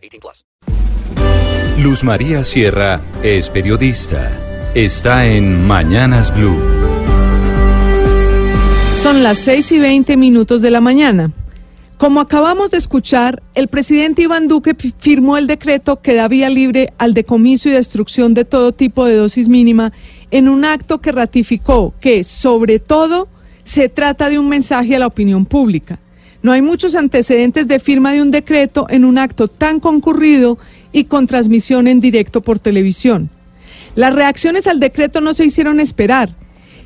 18 plus. Luz María Sierra es periodista. Está en Mañanas Blue. Son las 6 y 20 minutos de la mañana. Como acabamos de escuchar, el presidente Iván Duque firmó el decreto que da vía libre al decomiso y destrucción de todo tipo de dosis mínima en un acto que ratificó que, sobre todo, se trata de un mensaje a la opinión pública. No hay muchos antecedentes de firma de un decreto en un acto tan concurrido y con transmisión en directo por televisión. Las reacciones al decreto no se hicieron esperar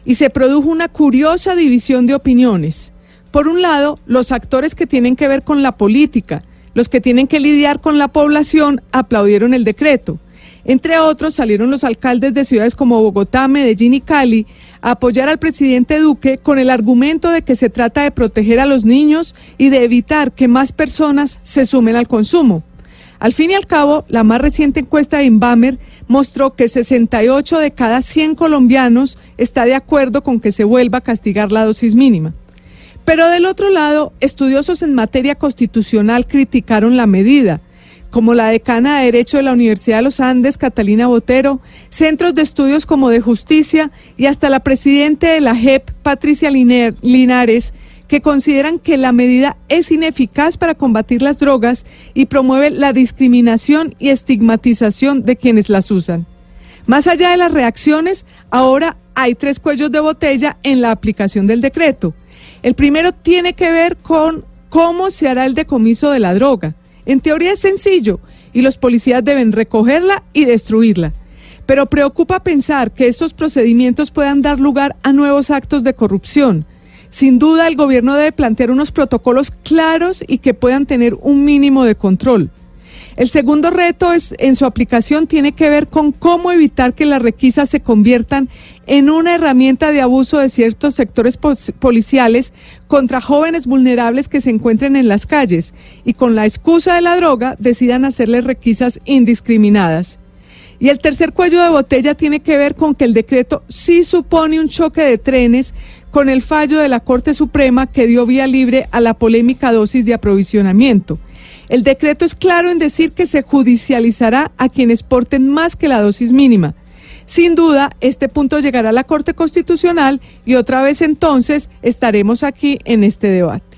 y se produjo una curiosa división de opiniones. Por un lado, los actores que tienen que ver con la política, los que tienen que lidiar con la población, aplaudieron el decreto. Entre otros, salieron los alcaldes de ciudades como Bogotá, Medellín y Cali a apoyar al presidente Duque con el argumento de que se trata de proteger a los niños y de evitar que más personas se sumen al consumo. Al fin y al cabo, la más reciente encuesta de Inbamer mostró que 68 de cada 100 colombianos está de acuerdo con que se vuelva a castigar la dosis mínima. Pero del otro lado, estudiosos en materia constitucional criticaron la medida, como la decana de Derecho de la Universidad de los Andes, Catalina Botero, centros de estudios como de Justicia y hasta la presidenta de la JEP, Patricia Linares, que consideran que la medida es ineficaz para combatir las drogas y promueve la discriminación y estigmatización de quienes las usan. Más allá de las reacciones, ahora hay tres cuellos de botella en la aplicación del decreto. El primero tiene que ver con cómo se hará el decomiso de la droga. En teoría es sencillo y los policías deben recogerla y destruirla. Pero preocupa pensar que estos procedimientos puedan dar lugar a nuevos actos de corrupción. Sin duda, el gobierno debe plantear unos protocolos claros y que puedan tener un mínimo de control. El segundo reto es, en su aplicación tiene que ver con cómo evitar que las requisas se conviertan en una herramienta de abuso de ciertos sectores policiales contra jóvenes vulnerables que se encuentren en las calles y con la excusa de la droga decidan hacerles requisas indiscriminadas. Y el tercer cuello de botella tiene que ver con que el decreto sí supone un choque de trenes con el fallo de la Corte Suprema que dio vía libre a la polémica dosis de aprovisionamiento. El decreto es claro en decir que se judicializará a quienes porten más que la dosis mínima. Sin duda, este punto llegará a la Corte Constitucional y otra vez entonces estaremos aquí en este debate.